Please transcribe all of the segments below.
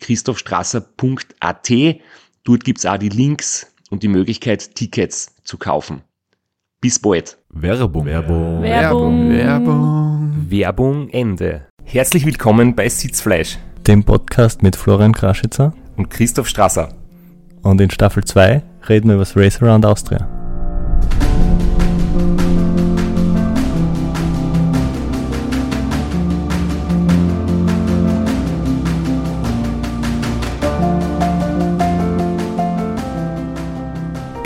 www.christophstrasser.at. Dort gibt's auch die Links und die Möglichkeit, Tickets zu kaufen. Bis bald. Werbung. Werbung. Werbung. Werbung. Werbung Ende. Herzlich willkommen bei Sitzfleisch Dem Podcast mit Florian Kraschitzer. und Christoph Strasser. Und in Staffel 2 reden wir über das Race Around Austria.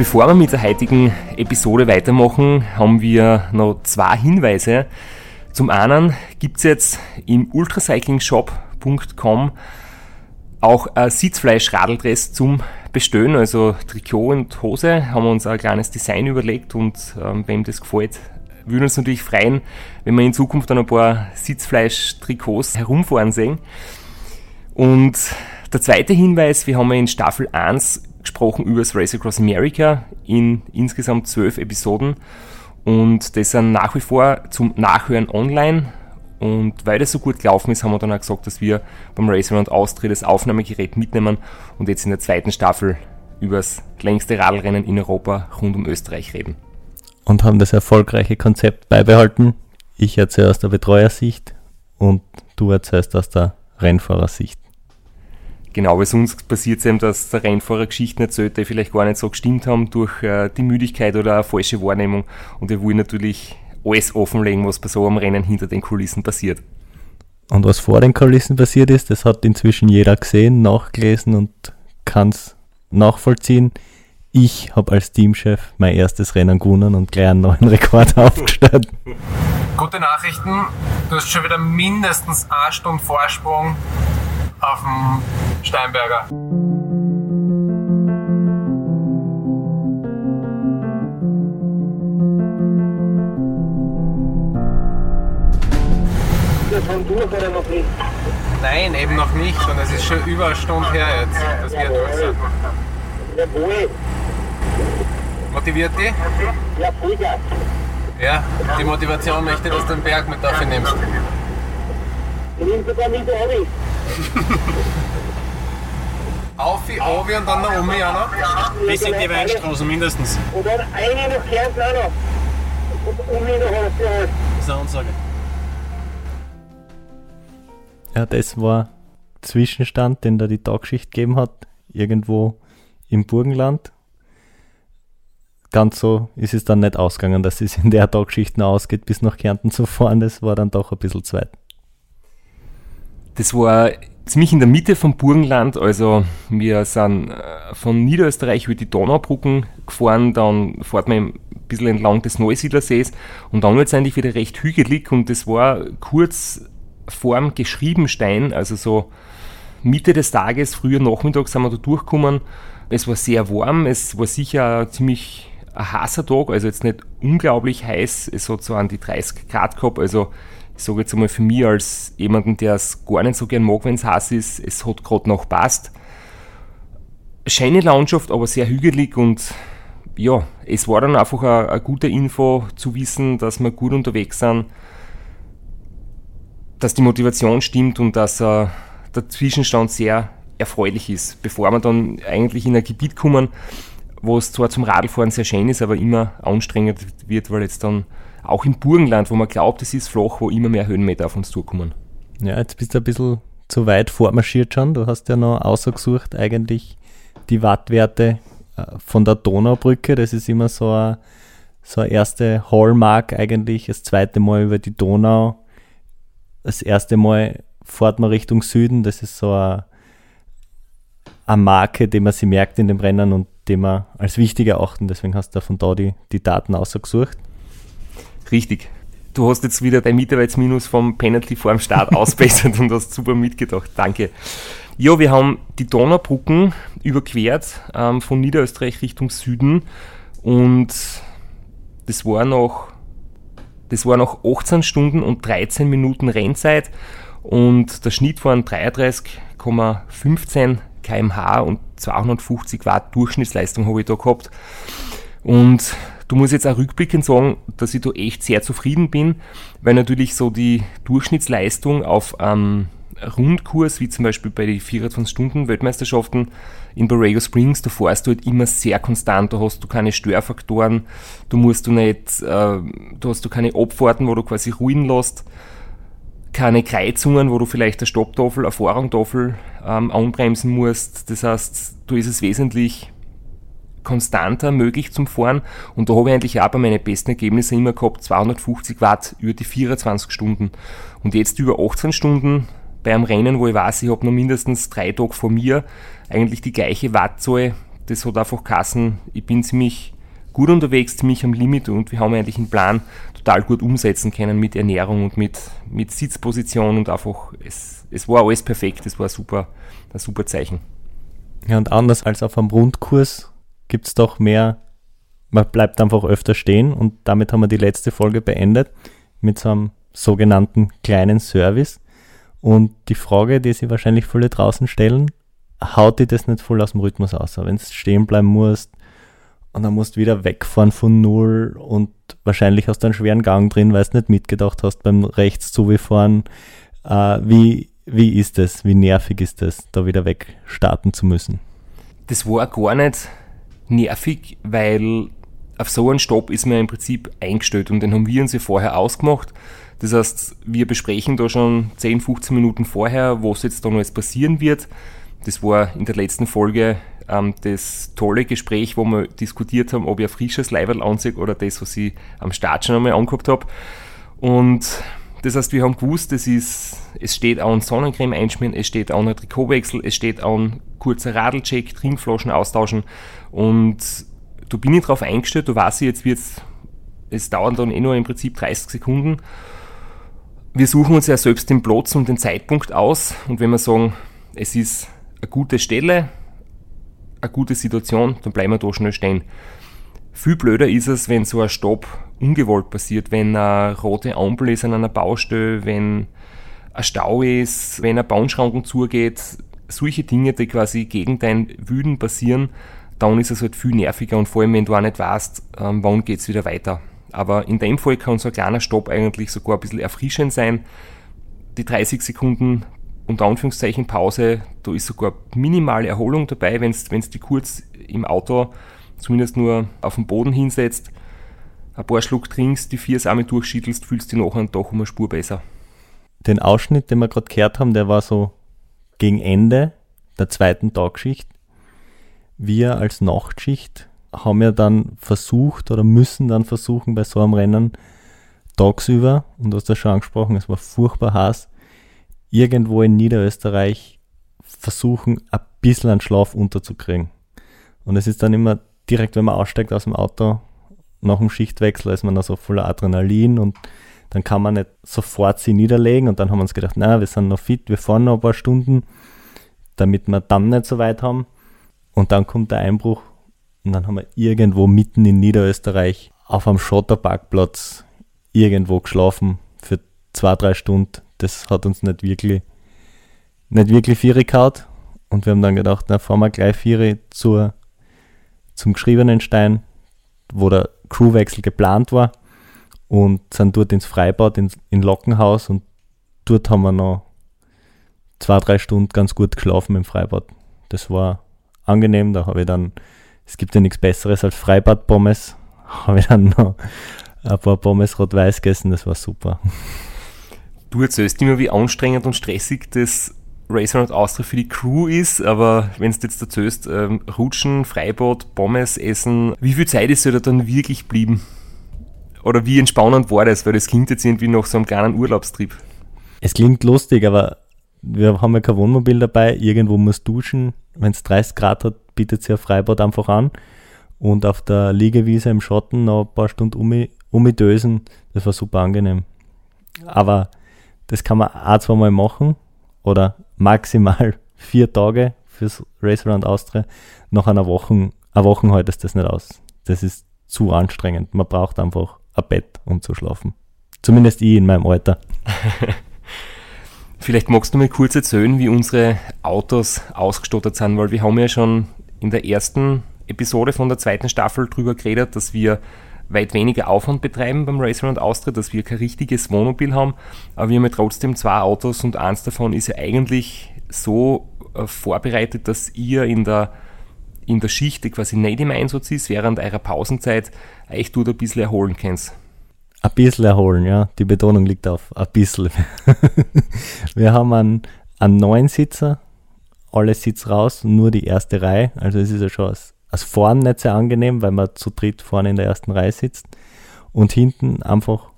Bevor wir mit der heutigen Episode weitermachen, haben wir noch zwei Hinweise. Zum einen gibt's jetzt im ultracyclingshop.com auch ein Sitzfleisch-Radeldress zum Bestellen, also Trikot und Hose. Haben wir uns ein kleines Design überlegt und ähm, wem das gefällt, würden uns natürlich freuen, wenn wir in Zukunft dann ein paar Sitzfleisch-Trikots herumfahren sehen. Und der zweite Hinweis, wir haben in Staffel 1 gesprochen über das Race Across America in insgesamt zwölf Episoden und das sind nach wie vor zum Nachhören online und weil das so gut gelaufen ist, haben wir dann auch gesagt, dass wir beim Race Around Austria das Aufnahmegerät mitnehmen und jetzt in der zweiten Staffel über das längste Radlrennen in Europa rund um Österreich reden. Und haben das erfolgreiche Konzept beibehalten. Ich erzähle aus der Betreuersicht und du erzählst aus der Rennfahrersicht. Genau, weil sonst passiert es eben, dass der Rennfahrer Geschichten erzählt, die vielleicht gar nicht so gestimmt haben durch äh, die Müdigkeit oder eine falsche Wahrnehmung. Und wir wollen natürlich alles offenlegen, was bei so einem Rennen hinter den Kulissen passiert. Und was vor den Kulissen passiert ist, das hat inzwischen jeder gesehen, nachgelesen und kann es nachvollziehen. Ich habe als Teamchef mein erstes Rennen gewonnen und gleich einen neuen Rekord aufgestellt. Gute Nachrichten, du hast schon wieder mindestens eine Stunde Vorsprung auf dem Steinberger. Nein, eben noch nicht. Und es ist schon über eine Stunde her jetzt, dass wir durch sind. Jawohl, Motiviert die? ja, Vollgas. Ja, die Motivation möchte, dass du den Berg mit dafür nimmst. Ich nehme sogar mit Obi. Aufi, Obi und dann noch Omi auch noch. Bis in die Weinstraße mindestens. Und dann eine nach Kärnten auch noch. Und Omi noch auf die Hand. Das ist eine Ansage. Ja, das war Zwischenstand, den da die Tagschicht gegeben hat, irgendwo im Burgenland. Ganz so ist es dann nicht ausgegangen, dass es in der Tagschicht noch ausgeht, bis nach Kärnten zu fahren. Das war dann doch ein bisschen zweit. Das war ziemlich in der Mitte vom Burgenland, also wir sind äh, von Niederösterreich über die Donaubrücken gefahren, dann fährt man ein bisschen entlang des Neusiedlersees. Und dann wird es eigentlich wieder recht hügelig. Und das war kurz vorm Geschriebenstein, also so Mitte des Tages, früher Nachmittag sind wir da durchgekommen. Es war sehr warm, es war sicher ziemlich ein heißer Tag, also jetzt nicht unglaublich heiß, es hat so an die 30 Grad gehabt, also ich sage jetzt einmal für mich als jemanden, der es gar nicht so gern mag, wenn es heiß ist, es hat gerade noch passt. Schöne Landschaft, aber sehr hügelig und ja, es war dann einfach eine, gute Info zu wissen, dass wir gut unterwegs sind, dass die Motivation stimmt und dass äh, der Zwischenstand sehr erfreulich ist, bevor wir dann eigentlich in ein Gebiet kommen, wo es zwar zum Radlfahren sehr schön ist, aber immer anstrengend wird, weil jetzt dann auch im Burgenland, wo man glaubt, es ist flach, wo immer mehr Höhenmeter auf uns zukommen. Ja, jetzt bist du ein bisschen zu weit fortmarschiert schon. Du hast ja noch ausgesucht eigentlich die Wattwerte äh, von der Donaubrücke. Das ist immer so eine, so eine erste Hallmark eigentlich. Das zweite Mal über die Donau. Das erste Mal fährt man Richtung Süden. Das ist so eine, eine Marke, die man sie merkt in dem Rennen und die man als wichtig erachten. Deswegen hast du von da die, die Daten ausgesucht. Richtig. Du hast jetzt wieder dein Mitarbeitsminus vom Penalty vor dem Start ausbessert und hast super mitgedacht. Danke. Ja, wir haben die Donaubrücken überquert ähm, von Niederösterreich Richtung Süden und das war noch das war noch 18 Stunden und 13 Minuten Rennzeit und der Schnitt waren 33,15 kmh und 250 Watt Durchschnittsleistung habe ich da gehabt. Und du musst jetzt auch rückblickend sagen, dass ich da echt sehr zufrieden bin, weil natürlich so die Durchschnittsleistung auf ähm, Rundkurs, wie zum Beispiel bei den 24-Stunden-Weltmeisterschaften in Borrego Springs, da fährst du halt immer sehr konstant, da hast du keine Störfaktoren, du musst du nicht, äh, da hast du keine Abfahrten, wo du quasi ruhen lässt, keine Kreuzungen, wo du vielleicht eine Stopptafel, eine Vorrangtafel ähm, anbremsen musst. Das heißt, da ist es wesentlich konstanter möglich zum Fahren und da habe ich eigentlich auch bei meinen besten Ergebnissen immer gehabt 250 Watt über die 24 Stunden und jetzt über 18 Stunden bei einem Rennen, wo ich weiß, ich habe noch mindestens drei Tage vor mir eigentlich die gleiche Wattzahl. Das hat einfach Kassen, ich bin ziemlich gut unterwegs, ziemlich am Limit und wir haben eigentlich einen Plan total gut umsetzen können mit Ernährung und mit, mit Sitzposition und einfach, es, es war alles perfekt, es war super, ein super Zeichen. Ja, und anders als auf einem Rundkurs gibt es doch mehr, man bleibt einfach öfter stehen und damit haben wir die letzte Folge beendet mit so einem sogenannten kleinen Service. Und die Frage, die sich wahrscheinlich viele draußen stellen, haut dir das nicht voll aus dem Rhythmus aus? Wenn du stehen bleiben musst und dann musst du wieder wegfahren von Null und wahrscheinlich hast du einen schweren Gang drin, weil du nicht mitgedacht hast beim rechts zugefahren. Äh, wie, wie ist das? Wie nervig ist das, da wieder wegstarten zu müssen? Das war gar nicht nervig, weil auf so einen Stopp ist man im Prinzip eingestellt und den haben wir uns ja vorher ausgemacht. Das heißt, wir besprechen da schon 10, 15 Minuten vorher, was jetzt da noch alles passieren wird. Das war in der letzten Folge ähm, das tolle Gespräch, wo wir diskutiert haben, ob ich ein frisches Leiberl anziehe oder das, was ich am Start schon einmal angehabt habe. Und das heißt, wir haben gewusst, das ist, es steht an Sonnencreme einschmieren, es steht an ein Trikotwechsel, es steht an kurzer Radlcheck, Trinkflaschen austauschen. Und da bin ich drauf eingestellt, da weiß ich, jetzt wird's, es dauert dann eh nur im Prinzip 30 Sekunden. Wir suchen uns ja selbst den Platz und den Zeitpunkt aus. Und wenn wir sagen, es ist eine gute Stelle, eine gute Situation, dann bleiben wir da schnell stehen. Viel blöder ist es, wenn so ein Stopp ungewollt passiert, wenn eine rote Ampel ist an einer Baustelle, wenn ein Stau ist, wenn ein Bahnschranken zugeht, solche Dinge, die quasi gegen dein Wüden passieren, dann ist es halt viel nerviger und vor allem, wenn du auch nicht weißt, ähm, wann geht's wieder weiter. Aber in dem Fall kann so ein kleiner Stopp eigentlich sogar ein bisschen erfrischend sein. Die 30 Sekunden unter Anführungszeichen Pause, da ist sogar minimale Erholung dabei, wenn du die kurz im Auto zumindest nur auf den Boden hinsetzt, ein paar Schluck trinkst, die vier Samen durchschüttelst, fühlst du nachher doch um eine Spur besser. Den Ausschnitt, den wir gerade gehört haben, der war so gegen Ende der zweiten Tagschicht. Wir als Nachtschicht haben ja dann versucht oder müssen dann versuchen bei so einem Rennen tagsüber, und du hast das schon angesprochen, es war furchtbar heiß, irgendwo in Niederösterreich versuchen, ein bisschen einen Schlaf unterzukriegen. Und es ist dann immer direkt, wenn man aussteigt aus dem Auto, nach dem Schichtwechsel ist man da so voller Adrenalin und dann kann man nicht sofort sie niederlegen und dann haben wir uns gedacht, na, wir sind noch fit, wir fahren noch ein paar Stunden, damit wir dann nicht so weit haben. Und dann kommt der Einbruch und dann haben wir irgendwo mitten in Niederösterreich auf einem Schotterparkplatz irgendwo geschlafen für zwei, drei Stunden. Das hat uns nicht wirklich, nicht wirklich Viere gehaut. Und wir haben dann gedacht, na, fahren wir gleich Viere zur, zum geschriebenen Stein, wo der Crewwechsel geplant war. Und sind dort ins Freibad, ins, in Lockenhaus. Und dort haben wir noch zwei, drei Stunden ganz gut geschlafen im Freibad. Das war angenehm. Da habe ich dann es gibt ja nichts Besseres als Freibad-Pommes. Habe ich dann noch ein paar Pommes rot-weiß gegessen, das war super. Du erzählst immer, wie anstrengend und stressig das Racer und Austria für die Crew ist, aber wenn du jetzt dazu ist, ähm, Rutschen, Freibad, Pommes essen, wie viel Zeit ist da dann wirklich blieben? Oder wie entspannend war das? Weil das klingt jetzt irgendwie nach so einem kleinen Urlaubstrip. Es klingt lustig, aber wir haben ja kein Wohnmobil dabei. Irgendwo muss duschen. Wenn es 30 Grad hat, bietet sich ein Freibad einfach an. Und auf der Liegewiese im Schotten noch ein paar Stunden um, umdösen. Das war super angenehm. Aber das kann man auch zweimal machen oder maximal vier Tage fürs Race Around Austria. Nach einer Woche, eine Woche haltet das nicht aus. Das ist zu anstrengend. Man braucht einfach ein Bett, um zu schlafen. Zumindest ich in meinem Alter. Vielleicht magst du mir kurz erzählen, wie unsere Autos ausgestattet sind, weil wir haben ja schon in der ersten Episode von der zweiten Staffel drüber geredet, dass wir weit weniger Aufwand betreiben beim Racer und Austria, dass wir kein richtiges Wohnmobil haben, aber wir haben ja trotzdem zwei Autos und eins davon ist ja eigentlich so äh, vorbereitet, dass ihr in der in der Schicht, quasi nicht im Einsatz ist, während eurer Pausenzeit euch dort ein bisschen erholen kannst. Ein bisschen erholen, ja. Die Betonung liegt auf ein bisschen. wir haben einen, einen neuen Sitzer, alle Sitz raus, nur die erste Reihe. Also es ist ja schon als, als vorn nicht sehr angenehm, weil man zu dritt vorne in der ersten Reihe sitzt. Und hinten einfach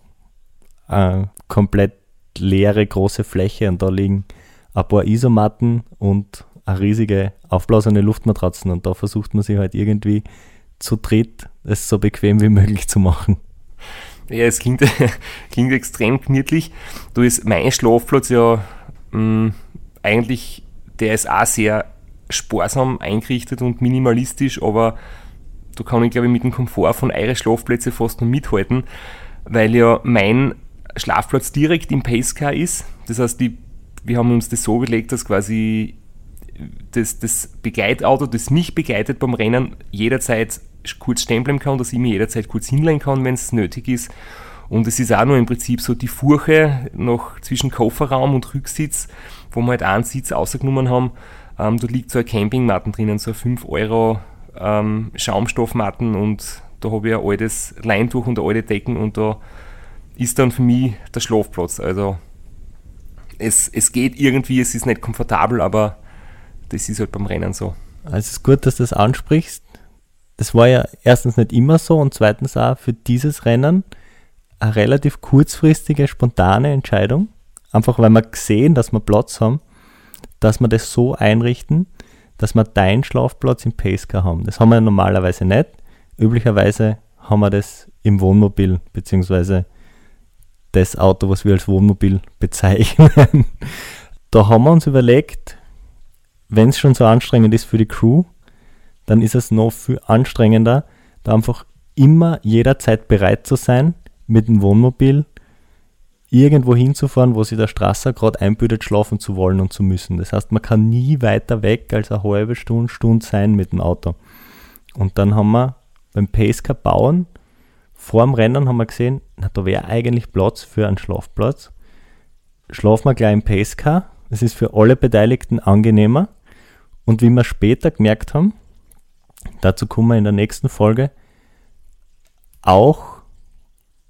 eine komplett leere große Fläche und da liegen ein paar Isomatten und eine riesige aufblasene Luftmatratzen und da versucht man sich halt irgendwie zu dritt es so bequem wie möglich zu machen. Ja, es klingt, klingt extrem gemütlich. Du ist mein Schlafplatz ja mh, mm, eigentlich, der ist auch sehr sparsam eingerichtet und minimalistisch, aber da kann ich glaube ich mit dem Komfort von euren Schlafplätzen fast noch mithalten, weil ja mein Schlafplatz direkt im Pacecar ist. Das heißt, die, wir haben uns das so überlegt, dass quasi das, das Begleitauto, das mich begleitet beim Rennen, jederzeit kurz stehen bleiben kann, dass ich mich jederzeit kurz hinlegen kann, wenn es nötig ist. Und es ist auch nur im Prinzip so die Furche noch zwischen Kofferraum und Rücksitz, wo wir halt einen Sitz ausgenommen haben. Ähm, da liegt so eine Campingmatten drinnen, so 5 Euro ähm, Schaumstoffmatten und da habe ich ein altes Leintuch und eine alte Decken und da ist dann für mich der Schlafplatz. Also es, es geht irgendwie, es ist nicht komfortabel, aber das ist halt beim Rennen so. Also es ist gut, dass du das ansprichst. Das war ja erstens nicht immer so und zweitens auch für dieses Rennen eine relativ kurzfristige, spontane Entscheidung. Einfach weil wir gesehen, dass wir Platz haben, dass wir das so einrichten, dass wir deinen Schlafplatz im Pacecar haben. Das haben wir normalerweise nicht. Üblicherweise haben wir das im Wohnmobil, beziehungsweise das Auto, was wir als Wohnmobil bezeichnen. da haben wir uns überlegt, wenn es schon so anstrengend ist für die Crew, dann ist es noch viel anstrengender, da einfach immer jederzeit bereit zu sein, mit dem Wohnmobil irgendwo hinzufahren, wo sich der Strasser gerade einbietet, schlafen zu wollen und zu müssen. Das heißt, man kann nie weiter weg als eine halbe Stunde, Stunde sein mit dem Auto. Und dann haben wir beim Pacecar bauen, vor dem Rennen haben wir gesehen, na, da wäre eigentlich Platz für einen Schlafplatz. Schlafen wir gleich im Pacecar. Es ist für alle Beteiligten angenehmer. Und wie wir später gemerkt haben, dazu kommen wir in der nächsten Folge, auch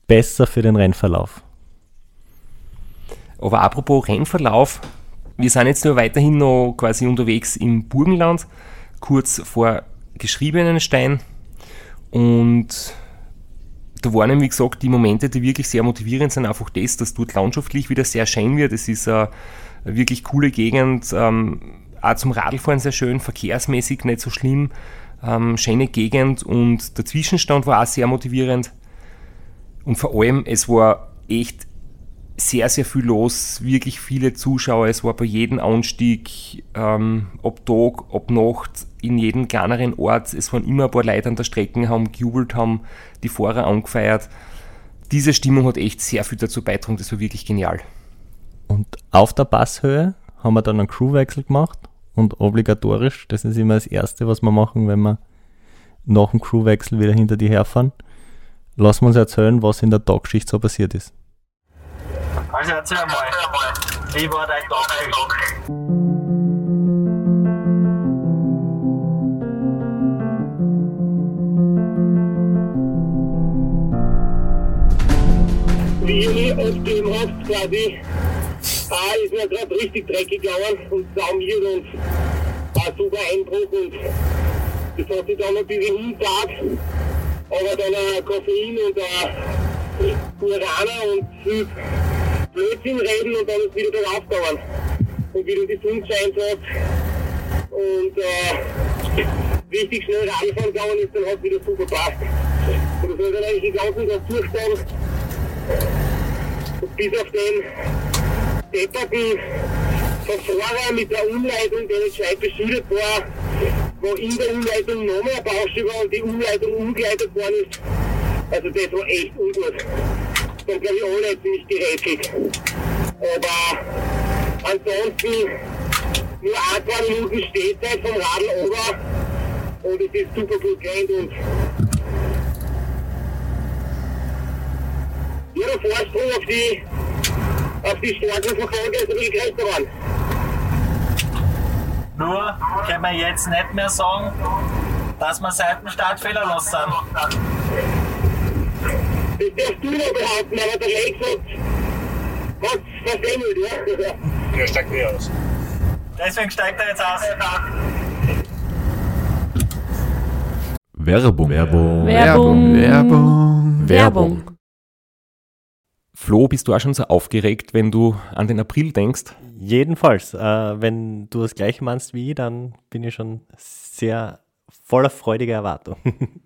besser für den Rennverlauf. Aber apropos Rennverlauf, wir sind jetzt nur weiterhin noch quasi unterwegs im Burgenland, kurz vor Geschriebenenstein. Und da waren, wie gesagt, die Momente, die wirklich sehr motivierend sind, einfach das, dass dort landschaftlich wieder sehr schön wird. Es ist eine wirklich coole Gegend. Ähm, auch zum Radlfahren sehr schön, verkehrsmäßig nicht so schlimm, ähm, schöne Gegend und der Zwischenstand war auch sehr motivierend. Und vor allem, es war echt sehr, sehr viel los, wirklich viele Zuschauer. Es war bei jedem Anstieg, ähm, ob Tag, ob Nacht, in jedem kleineren Ort. Es waren immer ein paar Leute an der Strecke, haben gejubelt, haben die Fahrer angefeiert. Diese Stimmung hat echt sehr viel dazu beigetragen, das war wirklich genial. Und auf der Passhöhe haben wir dann einen Crewwechsel gemacht und obligatorisch. Das ist immer das Erste, was wir machen, wenn wir nach dem Crewwechsel wieder hinter die herfahren. Lassen wir uns erzählen, was in der Tagschicht so passiert ist. Also erzähl mal, wie war dein Tagschicht? Wie ihr auf dem Haft quasi Ah, ist mir gerade richtig dreckig gegangen und saumiert und war super Einbruch und das hat sich dann ein bisschen hintat, aber dann ein Koffein und ein Guarana und viel Blödsinn reden und dann wieder bergauf gegangen. Und wieder die scheint hat und äh, richtig schnell Radfahren gegangen ist, dann hat es wieder super gepasst. Und das hat dann eigentlich den ganzen Tag durchgestanden. Und bis auf den depperten Verfahrer mit der Umleitung, der nicht gescheit beschildert war, wo in der Umleitung noch mehr Baustelle war und die Umleitung umgeleitet worden ist. Also das war echt ungut. Dann glaube ich alle ziemlich gerätselt. Aber ansonsten nur ein, zwei Minuten Stehzeit vom Radl ober und es ist super gut gerannt und ja, der Vorsprung auf die, auf die starken Verfolger ist ein bisschen größer geworden. Nur können wir jetzt nicht mehr sagen, dass wir seit dem Start fehlerlos sind. Das darfst du noch behaupten, aber der Lex hat hat versemmelt, ja. Der steigt nicht aus. Deswegen steigt er jetzt aus. Werbung. Werbung. Werbung. Werbung. Werbung. Flo, bist du auch schon so aufgeregt, wenn du an den April denkst? Jedenfalls, äh, wenn du das gleiche meinst wie ich, dann bin ich schon sehr voller freudiger Erwartung.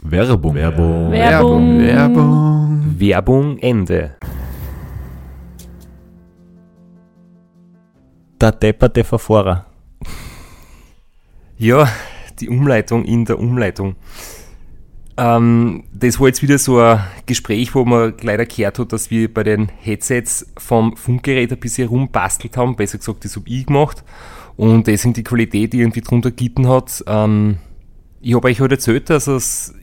Werbung. Werbung. Werbung. Werbung. Werbung Ende. Der depperte Verfahrer. Ja, die Umleitung in der Umleitung. Ähm, das war jetzt wieder so ein Gespräch, wo man leider gehört hat, dass wir bei den Headsets vom Funkgerät ein bisschen rumbastelt haben. Besser gesagt, das habe ich gemacht. Und deswegen die Qualität irgendwie drunter gitten hat. Ähm, ich habe euch heute erzählt, dass es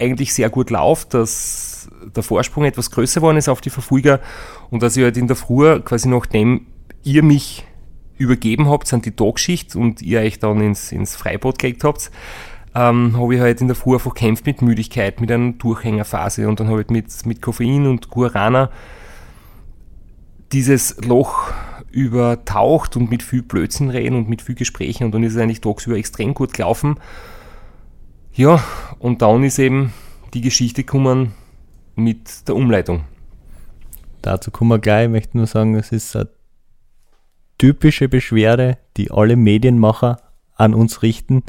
eigentlich sehr gut läuft, dass der Vorsprung etwas größer geworden ist auf die Verfolger und dass ich halt in der Früh, quasi nachdem ihr mich übergeben habt, sind die Tagschicht und ihr euch dann ins, ins Freibad gelegt habt, ähm, habe ich halt in der Früh einfach gekämpft mit Müdigkeit, mit einer Durchhängerphase und dann habe ich mit, mit Koffein und Guarana dieses Loch übertaucht und mit viel Blödsinn reden und mit viel Gesprächen und dann ist es eigentlich tagsüber extrem gut gelaufen. Ja, und dann ist eben die Geschichte gekommen mit der Umleitung. Dazu kommen wir gleich. Ich möchte nur sagen, es ist eine typische Beschwerde, die alle Medienmacher an uns richten.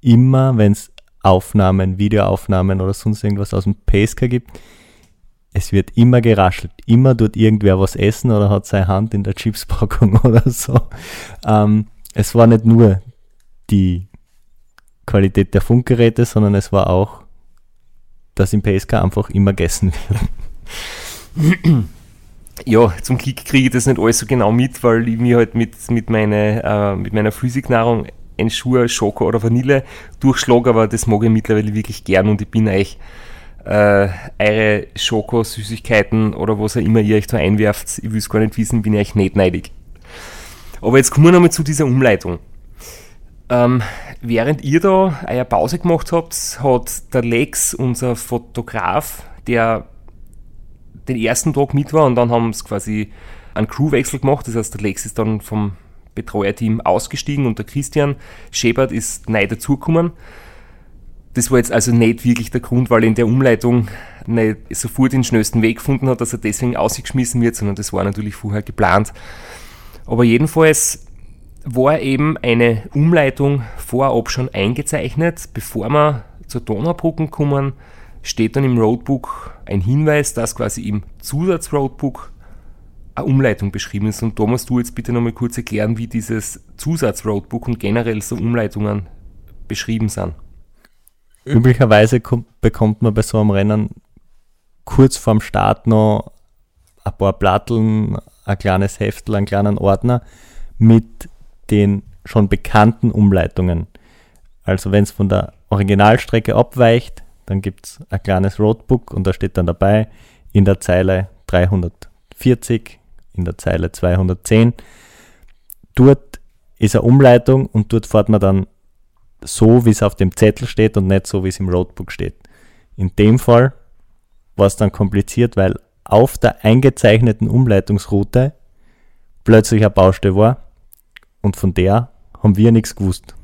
Immer, wenn es Aufnahmen, Videoaufnahmen oder sonst irgendwas aus dem Pacecar gibt, es wird immer geraschelt. Immer dort irgendwer was essen oder hat seine Hand in der Chipspackung oder so. Ähm, es war nicht nur die Qualität der Funkgeräte, sondern es war auch, dass im PSK einfach immer gegessen wird. Ja, zum Glück kriege ich das nicht alles so genau mit, weil ich mir halt mit, mit, meine, äh, mit meiner Physiknahrung ein Schuh, Schoko oder Vanille durchschlage, aber das mag ich mittlerweile wirklich gern und ich bin euch äh, eure Schoko-Süßigkeiten oder was auch immer ihr euch da einwerft, ich will es gar nicht wissen, bin ich euch nicht neidig. Aber jetzt kommen wir nochmal zu dieser Umleitung. Ähm, während ihr da eure Pause gemacht habt, hat der Lex, unser Fotograf, der den ersten Tag mit war und dann haben sie quasi einen Crewwechsel gemacht. Das heißt, der Lex ist dann vom Betreuerteam ausgestiegen und der Christian Schebert ist neu dazugekommen. Das war jetzt also nicht wirklich der Grund, weil er in der Umleitung nicht sofort den schnellsten Weg gefunden hat, dass er deswegen ausgeschmissen wird, sondern das war natürlich vorher geplant. Aber jedenfalls war eben eine Umleitung vorab schon eingezeichnet. Bevor wir zur Donaubrücken kommen, steht dann im Roadbook ein Hinweis, dass quasi im Zusatzroadbook eine Umleitung beschrieben ist. Und da musst du jetzt bitte nochmal kurz erklären, wie dieses Zusatzroadbook und generell so Umleitungen beschrieben sind. Üblicherweise kommt, bekommt man bei so einem Rennen kurz vorm Start noch ein paar Platteln, ein kleines Heftel, einen kleinen Ordner mit den schon bekannten Umleitungen. Also wenn es von der Originalstrecke abweicht, dann gibt es ein kleines Roadbook und da steht dann dabei in der Zeile 340, in der Zeile 210. Dort ist eine Umleitung und dort fährt man dann so, wie es auf dem Zettel steht und nicht so, wie es im Roadbook steht. In dem Fall war es dann kompliziert, weil auf der eingezeichneten Umleitungsroute plötzlich eine Baustelle war und von der haben wir nichts gewusst.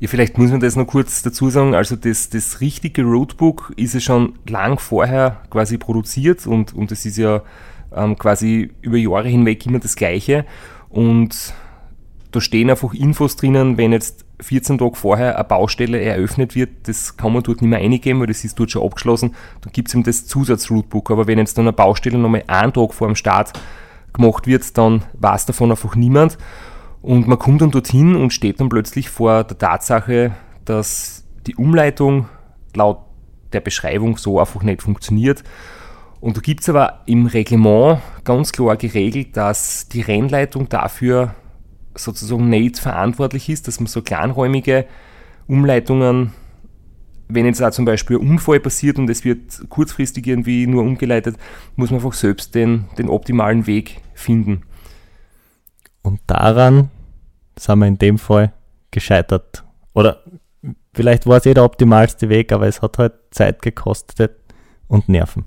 Ja, vielleicht muss man das noch kurz dazu sagen. Also das, das richtige Roadbook ist ja schon lang vorher quasi produziert und, und ist ja ähm, quasi über Jahre hinweg immer das gleiche. Und da stehen einfach Infos drinnen, wenn jetzt 14 Tage vorher eine Baustelle eröffnet wird, das kann man dort nicht mehr eingeben, weil das ist dort schon abgeschlossen. Dann gibt es eben das Zusatzrootbook. Aber wenn jetzt dann eine Baustelle nochmal einen Tag vor dem Start gemacht wird, dann weiß davon einfach niemand. Und man kommt dann dorthin und steht dann plötzlich vor der Tatsache, dass die Umleitung laut der Beschreibung so einfach nicht funktioniert. Und da gibt es aber im Reglement ganz klar geregelt, dass die Rennleitung dafür sozusagen nicht verantwortlich ist, dass man so kleinräumige Umleitungen, wenn jetzt auch zum Beispiel ein Unfall passiert und es wird kurzfristig irgendwie nur umgeleitet, muss man einfach selbst den, den optimalen Weg finden. Und daran sind wir in dem Fall gescheitert. Oder vielleicht war es eh der optimalste Weg, aber es hat halt Zeit gekostet und Nerven.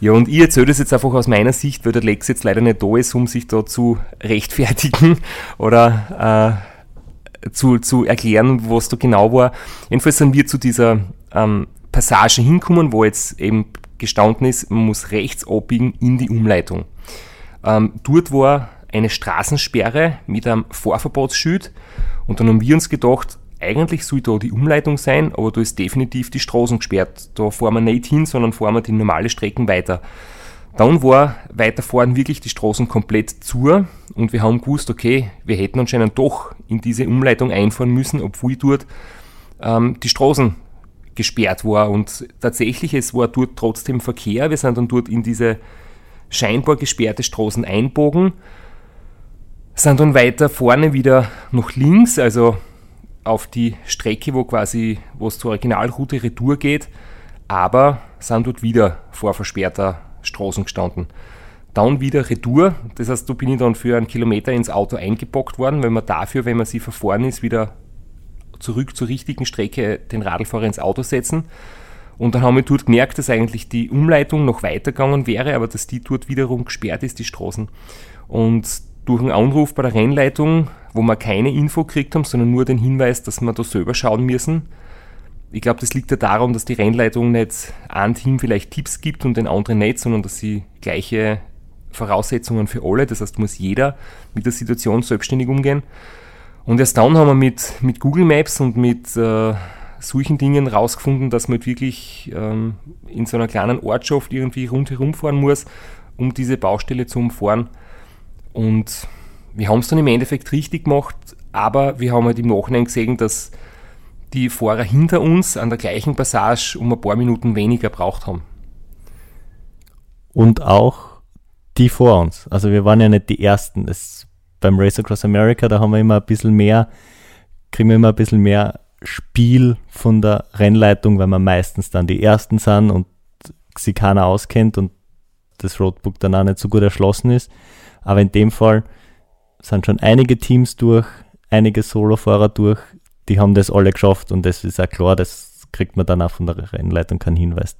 Ja, und ich erzähle das jetzt einfach aus meiner Sicht, weil der Lex jetzt leider nicht da ist, um sich da zu rechtfertigen oder äh, zu, zu erklären, was da genau war. Jedenfalls sind wir zu dieser ähm, Passage hinkommen, wo jetzt eben gestanden ist, man muss rechts abbiegen in die Umleitung. Ähm, dort war eine Straßensperre mit einem Vorverbotsschild und dann haben wir uns gedacht, eigentlich soll da die Umleitung sein, aber da ist definitiv die Straßen gesperrt. Da fahren wir nicht hin, sondern fahren wir die normale Strecken weiter. Dann war weiter vorn wirklich die Straßen komplett zu und wir haben gewusst, okay, wir hätten anscheinend doch in diese Umleitung einfahren müssen, obwohl dort ähm, die Straßen gesperrt war und tatsächlich es war dort trotzdem Verkehr. Wir sind dann dort in diese scheinbar gesperrte Straßen einbogen sind dann weiter vorne wieder nach links, also auf die Strecke, wo quasi, wo es zur Originalroute Retour geht, aber sind dort wieder vor versperrter Straßen gestanden. Dann wieder Retour, das heißt, da bin ich dann für einen Kilometer ins Auto eingepackt worden, weil man dafür, wenn man sie verfahren ist, wieder zurück zur richtigen Strecke den Radlfahrer ins Auto setzen. Und dann haben wir dort gemerkt, dass eigentlich die Umleitung noch weitergegangen wäre, aber dass die dort wiederum gesperrt ist, die Straßen. Und durch einen Anruf bei der Rennleitung, wo wir keine Info gekriegt haben, sondern nur den Hinweis, dass wir da selber schauen müssen. Ich glaube, das liegt ja daran, dass die Rennleitung nicht einem Team vielleicht Tipps gibt und den anderen nicht, sondern dass sie gleiche Voraussetzungen für alle, das heißt, muss jeder mit der Situation selbstständig umgehen. Und erst dann haben wir mit, mit Google Maps und mit äh, solchen Dingen rausgefunden, dass man wirklich ähm, in so einer kleinen Ortschaft irgendwie rundherum fahren muss, um diese Baustelle zu umfahren. Und wir haben es dann im Endeffekt richtig gemacht, aber wir haben halt im Nachhinein gesehen, dass die Fahrer hinter uns an der gleichen Passage um ein paar Minuten weniger braucht haben. Und auch die vor uns. Also wir waren ja nicht die Ersten. Es, beim Race Across America, da haben wir immer ein bisschen mehr, kriegen wir immer ein bisschen mehr Spiel von der Rennleitung, weil wir meistens dann die Ersten sind und sie keiner auskennt und das Roadbook dann auch nicht so gut erschlossen ist. Aber in dem Fall sind schon einige Teams durch, einige Solofahrer durch, die haben das alle geschafft und das ist auch klar, das kriegt man dann auch von der Rennleitung keinen Hinweis.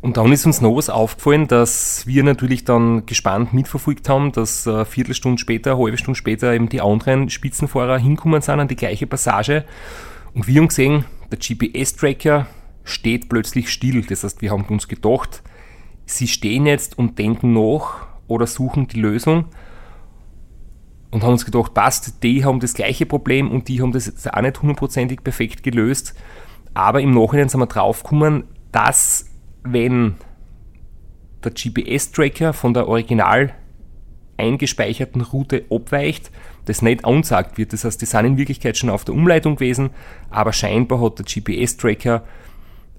Und dann ist uns noch was aufgefallen, dass wir natürlich dann gespannt mitverfolgt haben, dass eine Viertelstunde später, eine halbe Stunde später eben die anderen Spitzenfahrer hinkommen sind an die gleiche Passage. Und wir haben gesehen, der GPS-Tracker steht plötzlich still. Das heißt, wir haben uns gedacht, sie stehen jetzt und denken nach oder suchen die Lösung und haben uns gedacht, passt, die haben das gleiche Problem und die haben das jetzt auch nicht hundertprozentig perfekt gelöst. Aber im Nachhinein sind wir draufgekommen, dass wenn der GPS-Tracker von der original eingespeicherten Route abweicht, das nicht ansagt wird. Das heißt, die sind in Wirklichkeit schon auf der Umleitung gewesen, aber scheinbar hat der GPS-Tracker,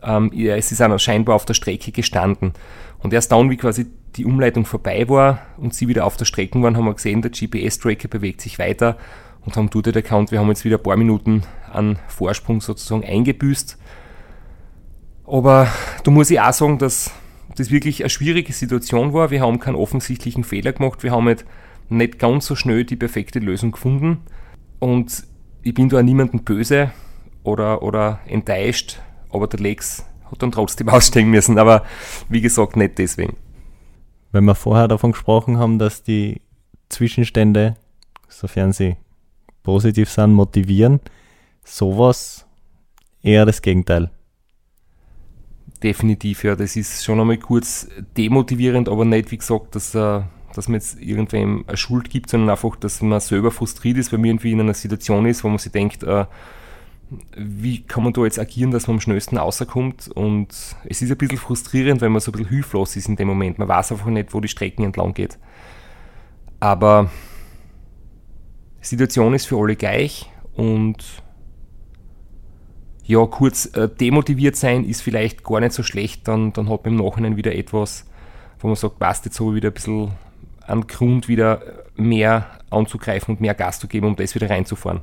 ähm, es ist auch scheinbar auf der Strecke gestanden. Und erst dann, wie quasi die Umleitung vorbei war und sie wieder auf der Strecke waren, haben wir gesehen, der GPS-Tracker bewegt sich weiter und haben dort erkannt, wir haben jetzt wieder ein paar Minuten an Vorsprung sozusagen eingebüßt. Aber da muss ich auch sagen, dass das wirklich eine schwierige Situation war. Wir haben keinen offensichtlichen Fehler gemacht. Wir haben halt nicht ganz so schnell die perfekte Lösung gefunden. Und ich bin da niemandem böse oder, oder enttäuscht, aber der Lex hat dann trotzdem aussteigen müssen. Aber wie gesagt, nicht deswegen. Wenn wir vorher davon gesprochen haben, dass die Zwischenstände, sofern sie positiv sind, motivieren, sowas eher das Gegenteil definitiv, ja. Das ist schon einmal kurz demotivierend, aber nicht, wie gesagt, dass, äh, dass man jetzt irgendwem eine Schuld gibt, sondern einfach, dass man selber frustriert ist, weil man irgendwie in einer Situation ist, wo man sich denkt, äh, wie kann man da jetzt agieren, dass man am schnellsten rauskommt und es ist ein bisschen frustrierend, weil man so ein bisschen hilflos ist in dem Moment. Man weiß einfach nicht, wo die Strecken entlang geht. Aber die Situation ist für alle gleich und ja, kurz äh, demotiviert sein ist vielleicht gar nicht so schlecht, dann, dann hat man im Nachhinein wieder etwas, wo man sagt, passt jetzt so wieder ein bisschen an Grund wieder mehr anzugreifen und mehr Gas zu geben, um das wieder reinzufahren.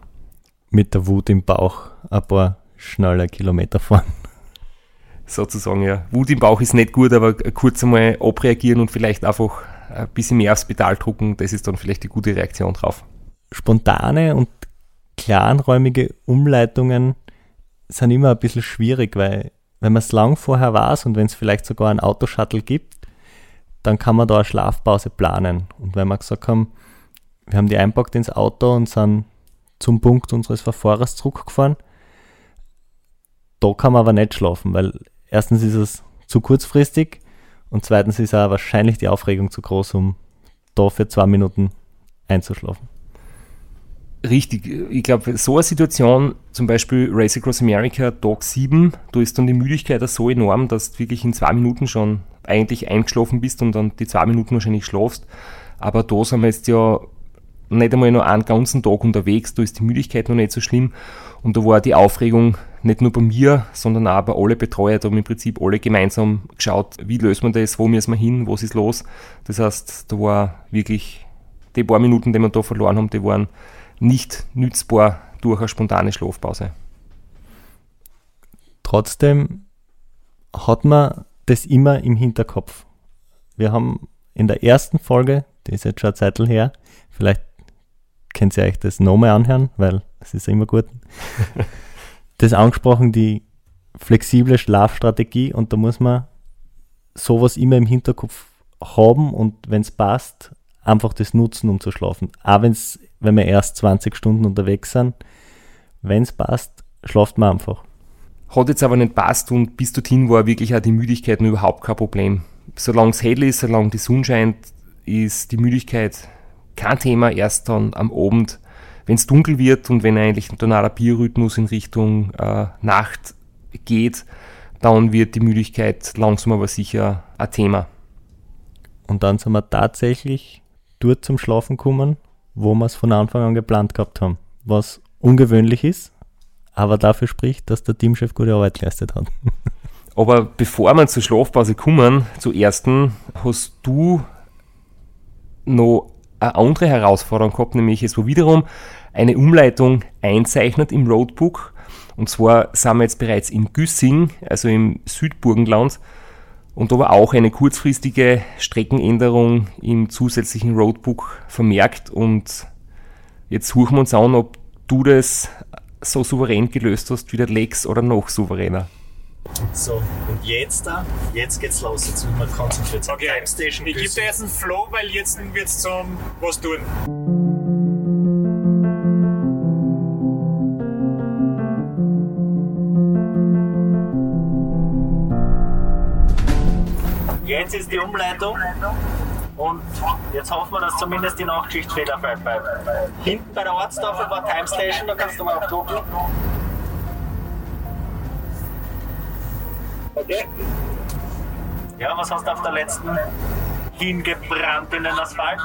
Mit der Wut im Bauch ein paar schnelle Kilometer fahren. Sozusagen, ja. Wut im Bauch ist nicht gut, aber kurz einmal abreagieren und vielleicht einfach ein bisschen mehr aufs Pedal drucken, das ist dann vielleicht die gute Reaktion drauf. Spontane und kleinräumige Umleitungen sind immer ein bisschen schwierig, weil wenn man es lang vorher weiß und wenn es vielleicht sogar einen Autoshuttle gibt, dann kann man da eine Schlafpause planen. Und wenn wir gesagt haben, wir haben die einpackt ins Auto und sind zum Punkt unseres Verfahrers zurückgefahren, da kann man aber nicht schlafen, weil erstens ist es zu kurzfristig und zweitens ist auch wahrscheinlich die Aufregung zu groß, um da für zwei Minuten einzuschlafen. Richtig, ich glaube, so eine Situation, zum Beispiel Race Across America, Tag 7, da ist dann die Müdigkeit so enorm, dass du wirklich in zwei Minuten schon eigentlich eingeschlafen bist und dann die zwei Minuten wahrscheinlich schlafst. Aber da sind wir jetzt ja nicht einmal noch einen ganzen Tag unterwegs, da ist die Müdigkeit noch nicht so schlimm und da war die Aufregung nicht nur bei mir, sondern auch bei allen Betreuern, da haben im Prinzip alle gemeinsam geschaut, wie löst man das, wo müssen wir hin, was ist los. Das heißt, da war wirklich die paar Minuten, die wir da verloren haben, die waren nicht nützbar durch eine spontane Schlafpause. trotzdem hat man das immer im Hinterkopf. Wir haben in der ersten Folge, die ist jetzt schon eine Zeit her, vielleicht könnt ihr euch das nochmal anhören, weil es ist immer gut, das angesprochen, die flexible Schlafstrategie und da muss man sowas immer im Hinterkopf haben und wenn es passt, einfach das nutzen, um zu schlafen. Auch wenn's, wenn wir erst 20 Stunden unterwegs sind, wenn es passt, schlaft man einfach. Hat jetzt aber nicht passt und bis dorthin war wirklich auch die Müdigkeit überhaupt kein Problem. Solange es hell ist, solange die Sonne scheint, ist die Müdigkeit kein Thema. Erst dann am Abend, wenn es dunkel wird und wenn eigentlich der tonaler Biorhythmus in Richtung äh, Nacht geht, dann wird die Müdigkeit langsam aber sicher ein Thema. Und dann sind wir tatsächlich dort zum Schlafen gekommen, wo wir es von Anfang an geplant gehabt haben. Was ungewöhnlich ist, aber dafür spricht, dass der Teamchef gute Arbeit geleistet hat. Aber bevor wir zur Schlafpause kommen, zur ersten, hast du noch eine andere Herausforderung gehabt, nämlich es war wiederum eine Umleitung einzeichnet im Roadbook. Und zwar sind wir jetzt bereits in Güssing, also im Südburgenland, und da war auch eine kurzfristige Streckenänderung im zusätzlichen Roadbook vermerkt. Und jetzt suchen wir uns an, ob du das so souverän gelöst hast wie der Lex oder noch souveräner. So, und jetzt da, jetzt geht's los. Jetzt müssen wir konzentriert sein. Okay, Time Station ich gebe dir jetzt einen Flow, weil jetzt wird's zum was tun. Jetzt ist die Umleitung. Und jetzt hoffen wir, dass zumindest die Nachtschicht fehlerfrei bleibt. Hinten bei der Ortstafel war Time Station, da kannst du mal auf drucken. Okay? Ja, was hast du auf der letzten hingebrannt in den Asphalt?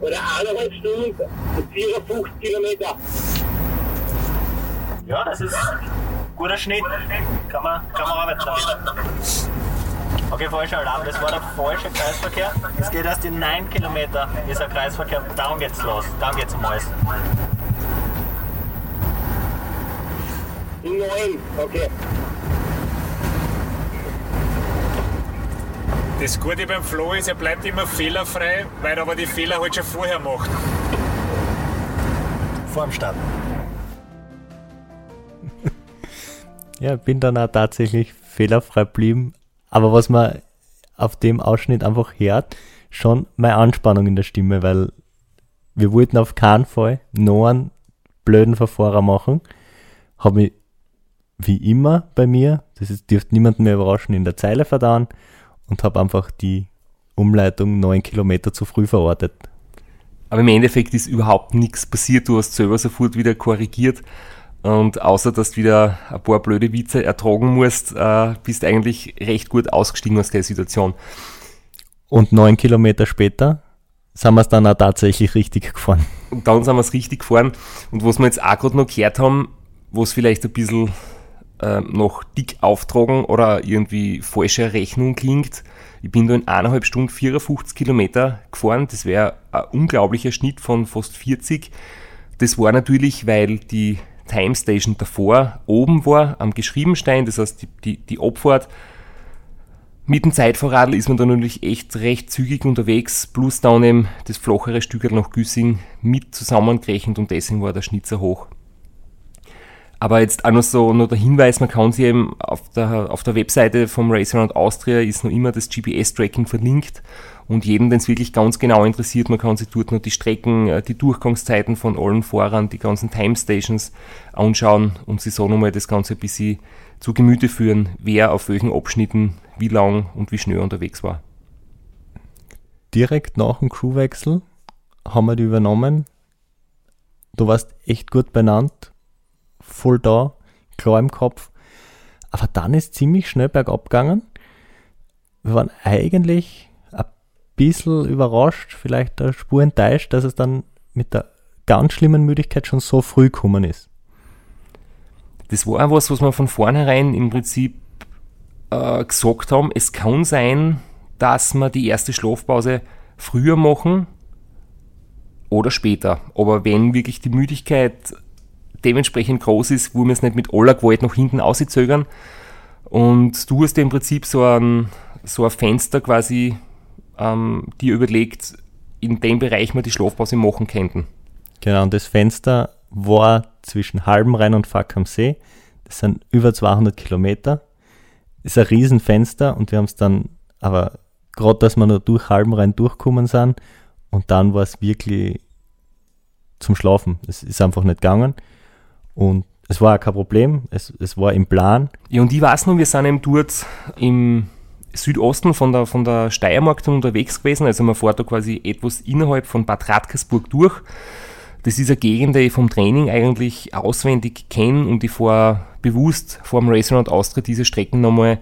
Oder eineinhalb Stunden, 54 Kilometer. Ja, das ist guter Schnitt. Kann man, kann man arbeiten damit. Okay, falscher Alarm, das war der falsche Kreisverkehr. Es geht erst in 9 Kilometer, ist ein Kreisverkehr. Dann geht's los, dann geht's um alles. In 9, okay. Das Gute beim Flo ist, er bleibt immer fehlerfrei, weil er aber die Fehler halt schon vorher macht. Vor dem Start. Ja, bin dann auch tatsächlich fehlerfrei geblieben. Aber was man auf dem Ausschnitt einfach hört, schon meine Anspannung in der Stimme, weil wir wollten auf keinen Fall noch einen blöden Verfahrer machen. Habe mich wie immer bei mir, das ist, dürfte niemanden mehr überraschen, in der Zeile vertan und habe einfach die Umleitung neun Kilometer zu früh verortet. Aber im Endeffekt ist überhaupt nichts passiert. Du hast selber sofort wieder korrigiert. Und außer dass du wieder ein paar blöde Witze ertragen musst, äh, bist eigentlich recht gut ausgestiegen aus der Situation. Und neun Kilometer später sind wir es dann auch tatsächlich richtig gefahren. Und dann sind wir es richtig gefahren. Und was wir jetzt auch gerade noch gehört haben, was vielleicht ein bisschen äh, noch dick auftragen oder irgendwie falsche Rechnung klingt. Ich bin da in eineinhalb Stunden 54 Kilometer gefahren. Das wäre ein unglaublicher Schnitt von fast 40. Das war natürlich, weil die Time Station davor oben war, am Geschriebenstein. Das heißt, die, die, die Abfahrt mit dem Zeitvorradl ist man dann natürlich echt recht zügig unterwegs, plus dann eben das flachere Stück nach Güssing mit zusammengerechnet und deswegen war der Schnitt so hoch. Aber jetzt auch noch so noch der Hinweis, man kann sich eben auf der, auf der Webseite vom Race Around Austria ist noch immer das GPS-Tracking verlinkt und jedem, den es wirklich ganz genau interessiert, man kann sich dort noch die Strecken, äh, die Durchgangszeiten von allen Fahrern, die ganzen Time Stations anschauen und sich so nochmal das Ganze ein bisschen zu Gemüte führen, wer auf welchen Abschnitten wie lang und wie schnell unterwegs war. Direkt nach dem Crewwechsel haben wir die übernommen. Du warst echt gut benannt, voll da, klar im Kopf. Aber dann ist ziemlich schnell bergab gegangen. Wir waren eigentlich ein bisschen überrascht, vielleicht eine Spur enttäuscht, dass es dann mit der ganz schlimmen Müdigkeit schon so früh gekommen ist. Das war auch was, was wir von vornherein im Prinzip äh, gesagt haben. Es kann sein, dass wir die erste Schlafpause früher machen oder später. Aber wenn wirklich die Müdigkeit dementsprechend groß ist, wo wir es nicht mit aller Gewalt nach hinten auszögern. Und du hast dir im Prinzip so ein, so ein Fenster quasi ähm, dir überlegt, in dem Bereich wir die Schlafpause machen könnten. Genau, und das Fenster war zwischen Halbenrhein und Fack am See. Das sind über 200 Kilometer. Ist ein Riesenfenster und wir haben es dann, aber gerade, dass wir nur durch Halbenrhein durchgekommen sind und dann war es wirklich zum Schlafen. Es ist einfach nicht gegangen und es war kein Problem, es, es war im Plan. Ja, und ich weiß noch, wir sind eben dort im Südosten von der, von der Steiermark dann unterwegs gewesen. Also man fährt da quasi etwas innerhalb von Bad Radkersburg durch. Das ist eine Gegend, die ich vom Training eigentlich auswendig kenne und ich fahre bewusst vor dem Race Around Austria diese Strecken nochmal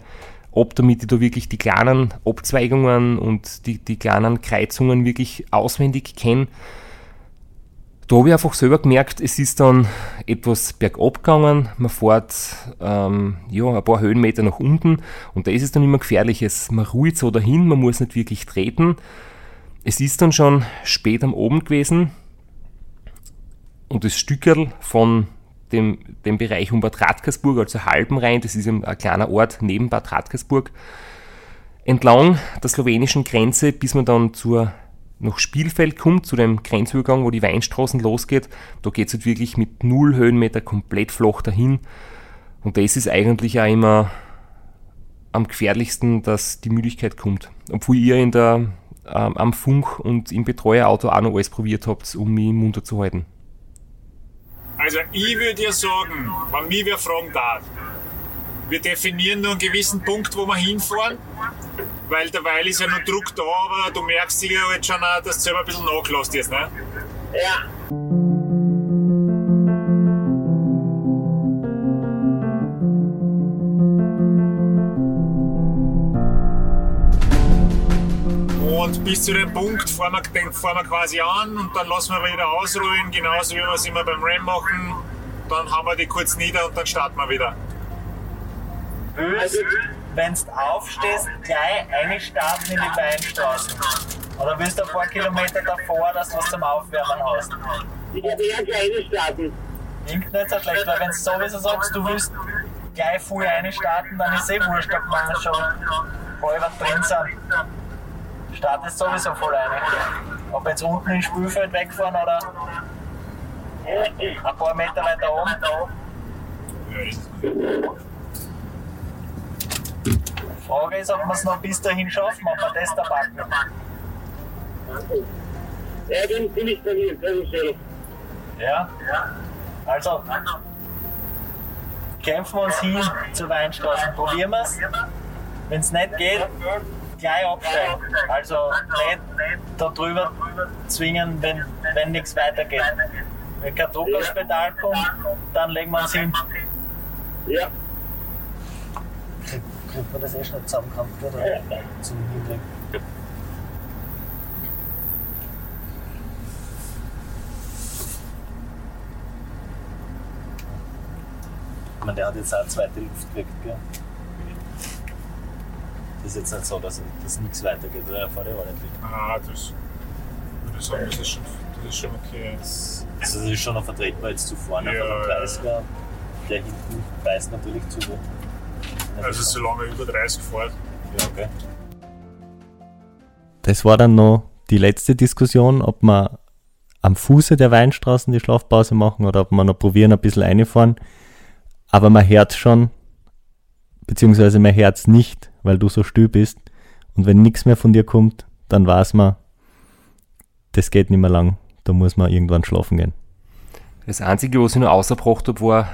ab, damit ich da wirklich die kleinen Abzweigungen und die, die kleinen Kreuzungen wirklich auswendig kenne. Da habe ich einfach selber gemerkt, es ist dann etwas bergab gegangen. Man fährt ähm, ja, ein paar Höhenmeter nach unten und da ist es dann immer gefährlich. Es, man ruht so dahin, man muss nicht wirklich treten. Es ist dann schon spät am Abend gewesen und das Stückerl von dem, dem Bereich um Bad Radkersburg, also Halbenrhein, das ist ein kleiner Ort neben Bad Radkersburg, entlang der slowenischen Grenze, bis man dann zur nach Spielfeld kommt, zu dem Grenzübergang, wo die Weinstraßen losgeht, da geht es halt wirklich mit null Höhenmeter komplett flach dahin. Und das ist eigentlich auch immer am gefährlichsten, dass die Müdigkeit kommt. Obwohl ihr in der, ähm, am Funk und im Betreuerauto auch noch alles probiert habt, um mich munter zu halten. Also ich würde dir sagen, wenn mich wer fragen darf, wir definieren nur einen gewissen Punkt, wo wir hinfahren, weil derweil ist ja noch Druck da, aber du merkst sicher jetzt schon auch, dass du selber ein bisschen nachlässt jetzt, ne? Ja. Und bis zu dem Punkt fahren wir, den fahren wir quasi an und dann lassen wir wieder ausruhen, genauso wie wir es immer beim Ram machen. Dann haben wir die kurz nieder und dann starten wir wieder. Willst, wenn du aufstehst, gleich einstarten in die Weinstraßen? Oder willst du ein paar Kilometer davor, dass du was zum Aufwärmen hast? Ich werde eher kleine starten. Klingt nicht so schlecht, weil wenn du sowieso sagst, du willst gleich früh einstarten, dann ist eh wurscht, ob wir schon halb drin sind. Startest sowieso voll ein. Ob jetzt unten ins Spielfeld wegfahren oder ein paar Meter weiter oben. Frage ist, ob wir es noch bis dahin schaffen, ob wir das da packen. Ja, dann bin ich bei mir, das ist schön. Ja? Also, kämpfen wir uns hin zur Weinstraße. Probieren wir es. Wenn es nicht geht, gleich absteigen. Also nicht da drüber zwingen, wenn, wenn nichts weitergeht. Wenn kein Druck aufs Pedal kommt, dann legen wir uns hin. Ja. Kriegt man das eh schnell zusammengekrampft, oder? Zum Hinlegen. Ich meine, der hat jetzt auch eine zweite Luft gekriegt, gell? Das ist jetzt nicht so, dass, dass nichts weitergeht, oder? Er fährt ja ordentlich. Ah, das würde ich sagen, das ist schon, das ist schon okay. Also das ist schon noch vertretbar jetzt zu vorne Ja, ja. dem 30er. Der hinten beißt natürlich zu. Also solange er über 30 fährt. Ja, okay. Das war dann noch die letzte Diskussion, ob wir am Fuße der Weinstraßen die Schlafpause machen oder ob wir noch probieren, ein bisschen reinfahren. Aber man hört schon, beziehungsweise man hört es nicht, weil du so still bist. Und wenn nichts mehr von dir kommt, dann weiß man, das geht nicht mehr lang. Da muss man irgendwann schlafen gehen. Das Einzige, was ich noch außerbracht habe, war,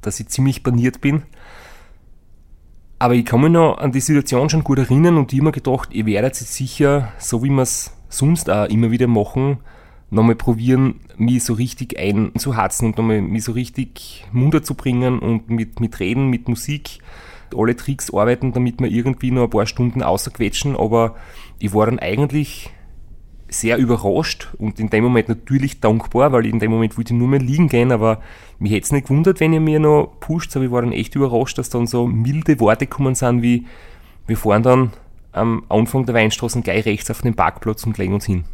dass ich ziemlich paniert bin. Aber ich kann mich noch an die Situation schon gut erinnern und ich mir gedacht, ihr werdet jetzt sicher, so wie wir es sonst auch immer wieder machen, nochmal probieren, mich so richtig einzuhatzen und nochmal mich so richtig munter zu bringen und mit, mit Reden, mit Musik, alle Tricks arbeiten, damit wir irgendwie noch ein paar Stunden außerquetschen. Aber ich war dann eigentlich sehr überrascht und in dem Moment natürlich dankbar, weil in dem Moment wollte ich nur mehr liegen gehen, aber mich hätte es nicht gewundert, wenn ihr mir noch pusht, aber ich war dann echt überrascht, dass dann so milde Worte gekommen sind, wie wir fahren dann am Anfang der Weinstraße gleich rechts auf den Parkplatz und legen uns hin.